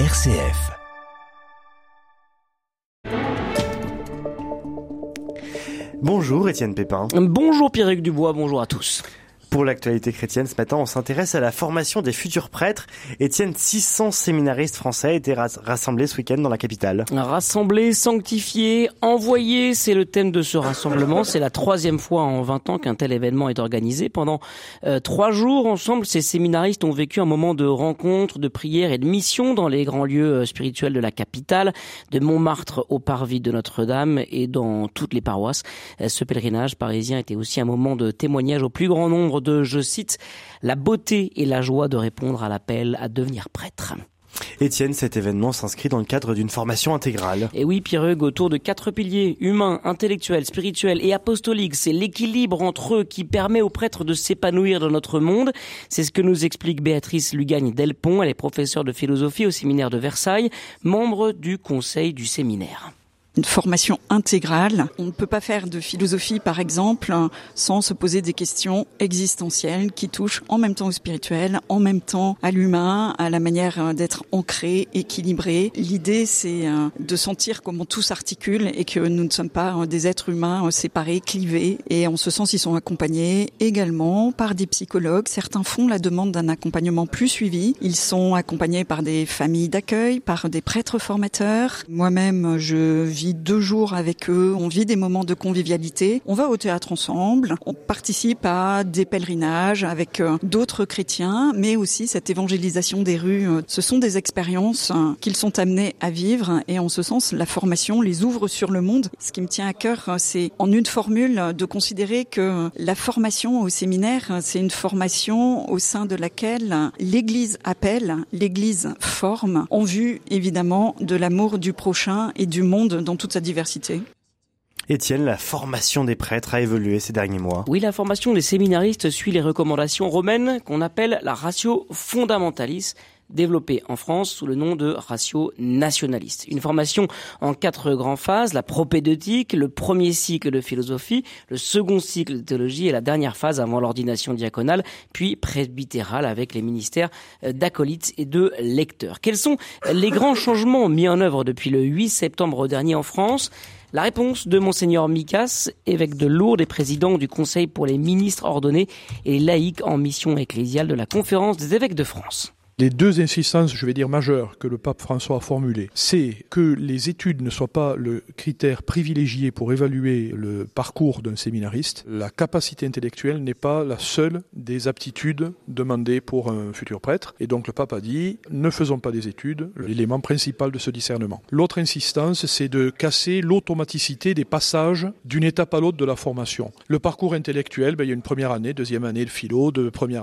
RCF. Bonjour Étienne Pépin. Bonjour Pierrick Dubois, bonjour à tous. Pour l'actualité chrétienne, ce matin, on s'intéresse à la formation des futurs prêtres. Étienne, 600 séminaristes français étaient rassemblés ce week-end dans la capitale. Rassemblés, sanctifiés, envoyés, c'est le thème de ce rassemblement. C'est la troisième fois en 20 ans qu'un tel événement est organisé. Pendant euh, trois jours ensemble, ces séminaristes ont vécu un moment de rencontre, de prière et de mission dans les grands lieux euh, spirituels de la capitale, de Montmartre au parvis de Notre-Dame et dans toutes les paroisses. Euh, ce pèlerinage parisien était aussi un moment de témoignage au plus grand nombre de, je cite, la beauté et la joie de répondre à l'appel à devenir prêtre. Étienne, cet événement s'inscrit dans le cadre d'une formation intégrale. Et oui, Pierre autour de quatre piliers, humains, intellectuels, spirituels et apostoliques. C'est l'équilibre entre eux qui permet aux prêtres de s'épanouir dans notre monde. C'est ce que nous explique Béatrice Lugagne Delpont. Elle est professeure de philosophie au séminaire de Versailles, membre du conseil du séminaire une formation intégrale. On ne peut pas faire de philosophie, par exemple, sans se poser des questions existentielles qui touchent en même temps au spirituel, en même temps à l'humain, à la manière d'être ancré, équilibré. L'idée, c'est euh, de sentir comment tout s'articule et que nous ne sommes pas euh, des êtres humains euh, séparés, clivés. Et en ce sens, ils sont accompagnés également par des psychologues. Certains font la demande d'un accompagnement plus suivi. Ils sont accompagnés par des familles d'accueil, par des prêtres formateurs. Moi-même, je vis deux jours avec eux, on vit des moments de convivialité, on va au théâtre ensemble, on participe à des pèlerinages avec euh, d'autres chrétiens, mais aussi cette évangélisation des rues. Euh, ce sont des expériences euh, qu'ils sont amenés à vivre et en ce sens, la formation les ouvre sur le monde. Ce qui me tient à cœur, c'est en une formule de considérer que la formation au séminaire, c'est une formation au sein de laquelle l'Église appelle, l'Église forme, en vue évidemment de l'amour du prochain et du monde dans toute sa diversité. Étienne, la formation des prêtres a évolué ces derniers mois. Oui, la formation des séminaristes suit les recommandations romaines qu'on appelle la ratio fundamentalis développée en France sous le nom de ratio nationaliste. Une formation en quatre grandes phases, la propédeutique, le premier cycle de philosophie, le second cycle de théologie et la dernière phase avant l'ordination diaconale, puis presbytérale avec les ministères d'acolytes et de lecteurs. Quels sont les grands changements mis en œuvre depuis le 8 septembre dernier en France? La réponse de Monseigneur Micas, évêque de Lourdes et président du Conseil pour les ministres ordonnés et laïcs en mission ecclésiale de la Conférence des évêques de France. Les deux insistances, je vais dire majeures, que le pape François a formulées, c'est que les études ne soient pas le critère privilégié pour évaluer le parcours d'un séminariste. La capacité intellectuelle n'est pas la seule des aptitudes demandées pour un futur prêtre. Et donc le pape a dit, ne faisons pas des études, l'élément principal de ce discernement. L'autre insistance, c'est de casser l'automaticité des passages d'une étape à l'autre de la formation. Le parcours intellectuel, ben, il y a une première année, deuxième année de philo,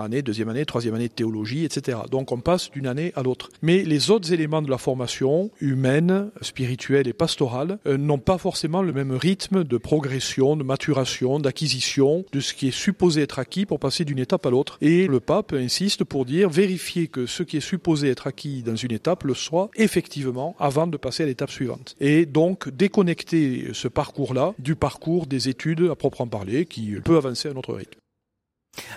année, deuxième année, troisième année de théologie, etc. passe d'une année à l'autre. Mais les autres éléments de la formation, humaine, spirituelle et pastorale, euh, n'ont pas forcément le même rythme de progression, de maturation, d'acquisition de ce qui est supposé être acquis pour passer d'une étape à l'autre. Et le pape insiste pour dire vérifier que ce qui est supposé être acquis dans une étape le soit effectivement avant de passer à l'étape suivante. Et donc déconnecter ce parcours-là du parcours des études à proprement parler qui peut avancer à notre rythme.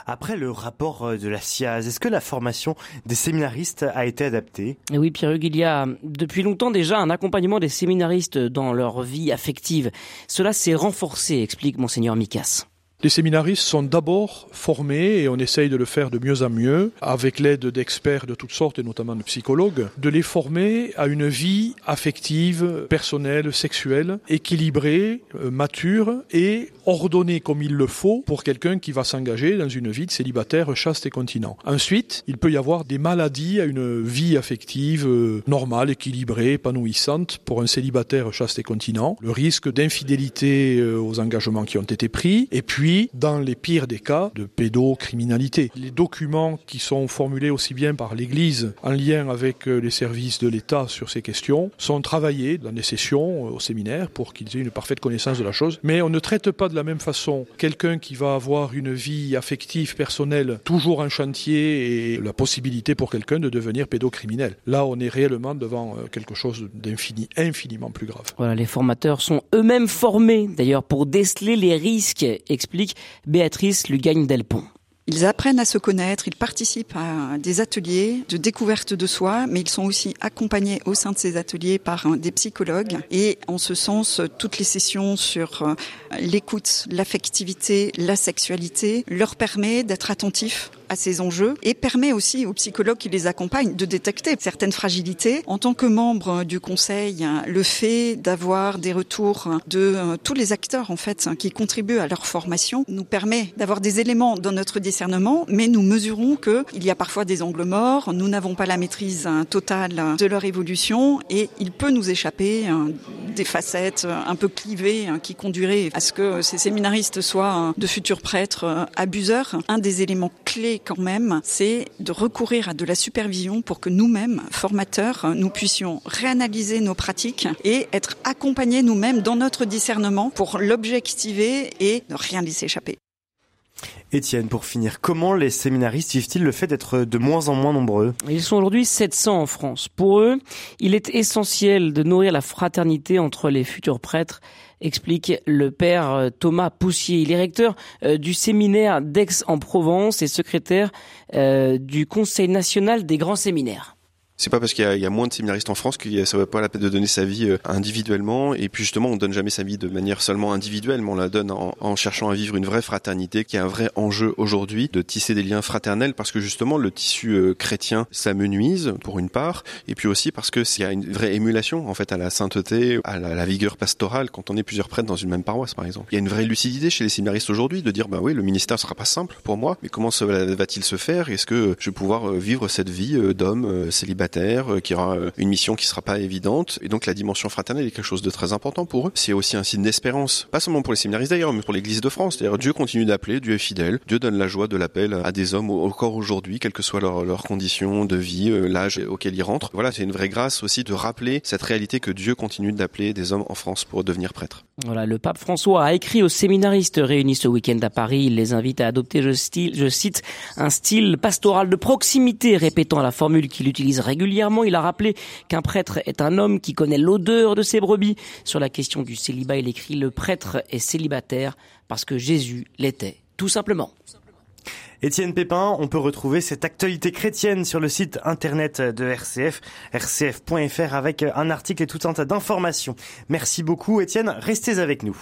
Après le rapport euh, de la SIAZ, est-ce que la formation des séminaristes a été adaptée? Oui, Pierre-Hugues, il y a depuis longtemps déjà un accompagnement des séminaristes dans leur vie affective. Cela s'est renforcé, explique monseigneur Micas. Les séminaristes sont d'abord formés, et on essaye de le faire de mieux en mieux, avec l'aide d'experts de toutes sortes, et notamment de psychologues, de les former à une vie affective, personnelle, sexuelle, équilibrée, euh, mature et ordonnée comme il le faut pour quelqu'un qui va s'engager dans une vie de célibataire chaste et continent. Ensuite, il peut y avoir des maladies à une vie affective euh, normale, équilibrée, épanouissante pour un célibataire chaste et continent, le risque d'infidélité euh, aux engagements qui ont été pris, et puis dans les pires des cas, de pédocriminalité. Les documents qui sont formulés aussi bien par l'Église en lien avec euh, les services de l'État sur ces questions sont travaillés dans des sessions euh, au séminaire pour qu'ils aient une parfaite connaissance de la chose. Mais on ne traite pas de la même façon quelqu'un qui va avoir une vie affective, personnelle, toujours en chantier et la possibilité pour quelqu'un de devenir pédocriminel. Là, on est réellement devant euh, quelque chose d'infini, infiniment plus grave. Voilà, les formateurs sont eux-mêmes formés d'ailleurs pour déceler les risques explique Béatrice Lugagne Delpont. Ils apprennent à se connaître, ils participent à des ateliers de découverte de soi, mais ils sont aussi accompagnés au sein de ces ateliers par des psychologues. Et en ce sens, toutes les sessions sur euh, l'écoute, l'affectivité, la sexualité leur permet d'être attentifs à ces enjeux et permet aussi aux psychologues qui les accompagnent de détecter certaines fragilités. En tant que membre du conseil, le fait d'avoir des retours de euh, tous les acteurs en fait qui contribuent à leur formation nous permet d'avoir des éléments dans notre discernement, mais nous mesurons que il y a parfois des angles morts, nous n'avons pas la maîtrise euh, totale de leur évolution et il peut nous échapper euh, des facettes un peu clivées qui conduiraient à ce que ces séminaristes soient de futurs prêtres abuseurs. Un des éléments clés quand même, c'est de recourir à de la supervision pour que nous-mêmes, formateurs, nous puissions réanalyser nos pratiques et être accompagnés nous-mêmes dans notre discernement pour l'objectiver et ne rien laisser échapper. Étienne, pour finir, comment les séminaristes vivent-ils le fait d'être de moins en moins nombreux? Ils sont aujourd'hui 700 en France. Pour eux, il est essentiel de nourrir la fraternité entre les futurs prêtres, explique le père euh, Thomas Poussier. Il est recteur euh, du séminaire d'Aix-en-Provence et secrétaire euh, du Conseil national des grands séminaires. C'est pas parce qu'il y, y, a moins de séminaristes en France que ça vaut pas la peine de donner sa vie euh, individuellement. Et puis justement, on donne jamais sa vie de manière seulement individuelle, mais on la donne en, en cherchant à vivre une vraie fraternité, qui est un vrai enjeu aujourd'hui de tisser des liens fraternels, parce que justement le tissu euh, chrétien s'amenuise pour une part, et puis aussi parce que s'il y a une vraie émulation en fait à la sainteté, à la, la, vigueur pastorale quand on est plusieurs prêtres dans une même paroisse, par exemple. Il y a une vraie lucidité chez les séminaristes aujourd'hui de dire bah oui, le ministère sera pas simple pour moi, mais comment va-t-il se faire? Est-ce que je vais pouvoir euh, vivre cette vie d'homme célibataire euh, qui aura euh, une mission qui sera pas évidente. Et donc la dimension fraternelle est quelque chose de très important pour eux. C'est aussi un signe d'espérance, pas seulement pour les séminaristes d'ailleurs, mais pour l'Église de France. C'est-à-dire Dieu continue d'appeler, Dieu est fidèle, Dieu donne la joie de l'appel à des hommes encore aujourd'hui, quelles que soient leurs, leurs conditions de vie, euh, l'âge auquel ils rentrent. Voilà, c'est une vraie grâce aussi de rappeler cette réalité que Dieu continue d'appeler des hommes en France pour devenir prêtres. Voilà, le pape François a écrit aux séminaristes réunis ce week-end à Paris. Il les invite à adopter, je, style, je cite, un style pastoral de proximité, répétant la formule qu'il utilise régulièrement il a rappelé qu'un prêtre est un homme qui connaît l'odeur de ses brebis. Sur la question du célibat, il écrit le prêtre est célibataire parce que Jésus l'était, tout simplement. Étienne Pépin, on peut retrouver cette actualité chrétienne sur le site internet de RCF, rcf.fr avec un article et tout un tas d'informations. Merci beaucoup Étienne, restez avec nous.